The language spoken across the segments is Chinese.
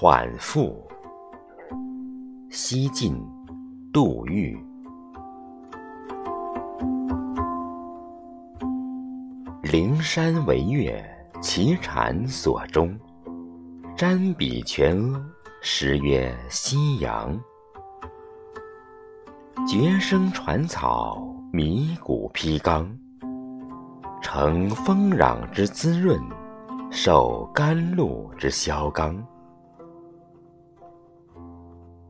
喘腹，西晋，杜预。灵山为月，其蝉所终。瞻彼泉阿，时曰夕阳。绝声传草，迷谷披冈。承风壤之滋润。受甘露之消刚，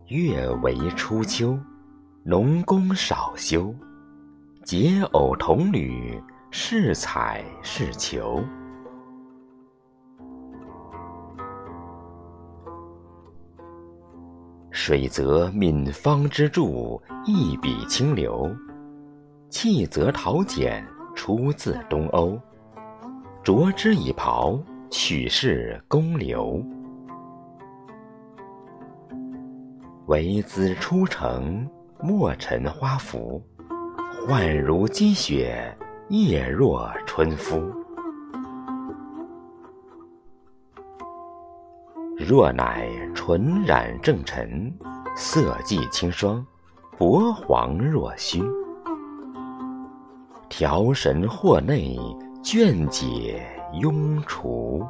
月为初秋，农工少休，结偶同旅，是采是求。水泽闽方之助，一笔清流；气则陶简，出自东欧。着之以袍，取是公流。惟兹初成，莫尘花浮。幻如积雪，叶若春肤。若乃纯染正尘，色既清霜，薄黄若虚。调神惑内。卷解庸除。